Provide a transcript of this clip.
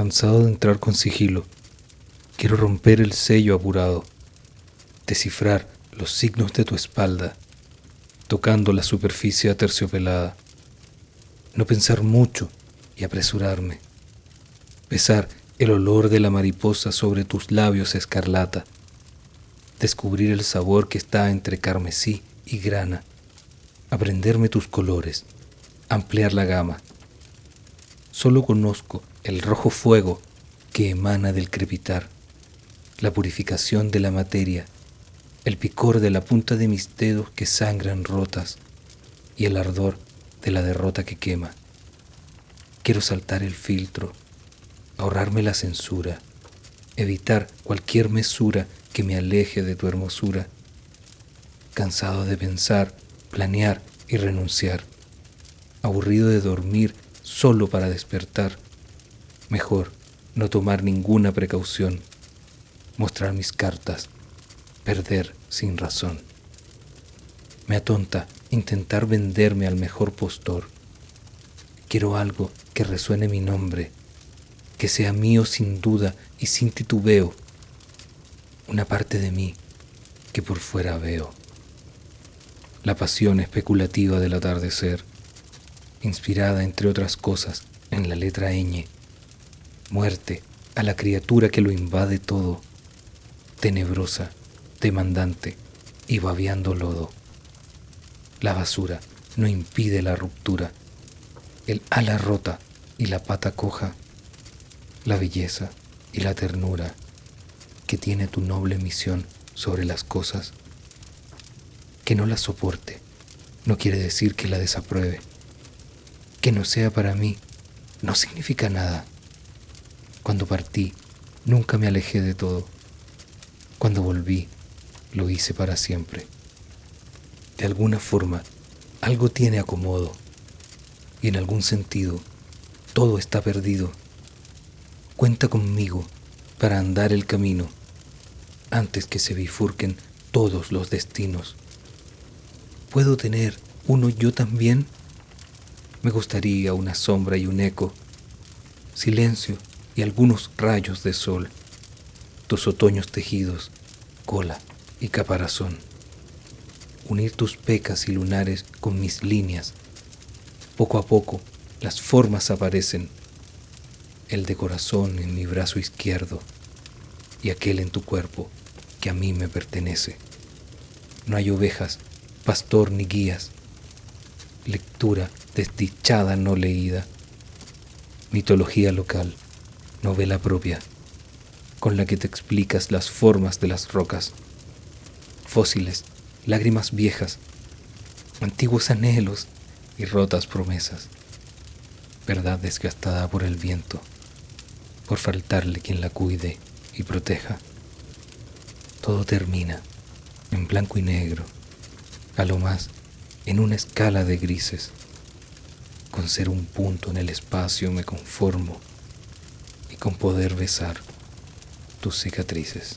cansado de entrar con sigilo. Quiero romper el sello apurado, descifrar los signos de tu espalda, tocando la superficie aterciopelada. No pensar mucho y apresurarme. Besar el olor de la mariposa sobre tus labios escarlata. Descubrir el sabor que está entre carmesí y grana. Aprenderme tus colores. Ampliar la gama. Solo conozco el rojo fuego que emana del crepitar, la purificación de la materia el picor de la punta de mis dedos que sangran rotas y el ardor de la derrota que quema. Quiero saltar el filtro, ahorrarme la censura, evitar cualquier mesura que me aleje de tu hermosura. Cansado de pensar, planear y renunciar, aburrido de dormir solo para despertar, mejor no tomar ninguna precaución, mostrar mis cartas perder sin razón. Me atonta intentar venderme al mejor postor. Quiero algo que resuene mi nombre, que sea mío sin duda y sin titubeo, una parte de mí que por fuera veo. La pasión especulativa del atardecer, inspirada entre otras cosas en la letra ñ, muerte a la criatura que lo invade todo, tenebrosa demandante y babeando lodo. La basura no impide la ruptura, el ala rota y la pata coja, la belleza y la ternura que tiene tu noble misión sobre las cosas. Que no la soporte no quiere decir que la desapruebe. Que no sea para mí no significa nada. Cuando partí, nunca me alejé de todo. Cuando volví, lo hice para siempre. De alguna forma, algo tiene acomodo y en algún sentido, todo está perdido. Cuenta conmigo para andar el camino antes que se bifurquen todos los destinos. ¿Puedo tener uno yo también? Me gustaría una sombra y un eco, silencio y algunos rayos de sol, tus otoños tejidos, cola y caparazón. Unir tus pecas y lunares con mis líneas. Poco a poco las formas aparecen. El de corazón en mi brazo izquierdo y aquel en tu cuerpo que a mí me pertenece. No hay ovejas, pastor ni guías. Lectura desdichada no leída. Mitología local, novela propia, con la que te explicas las formas de las rocas fósiles, lágrimas viejas, antiguos anhelos y rotas promesas, verdad desgastada por el viento, por faltarle quien la cuide y proteja. Todo termina en blanco y negro, a lo más en una escala de grises. Con ser un punto en el espacio me conformo con poder besar tus cicatrices.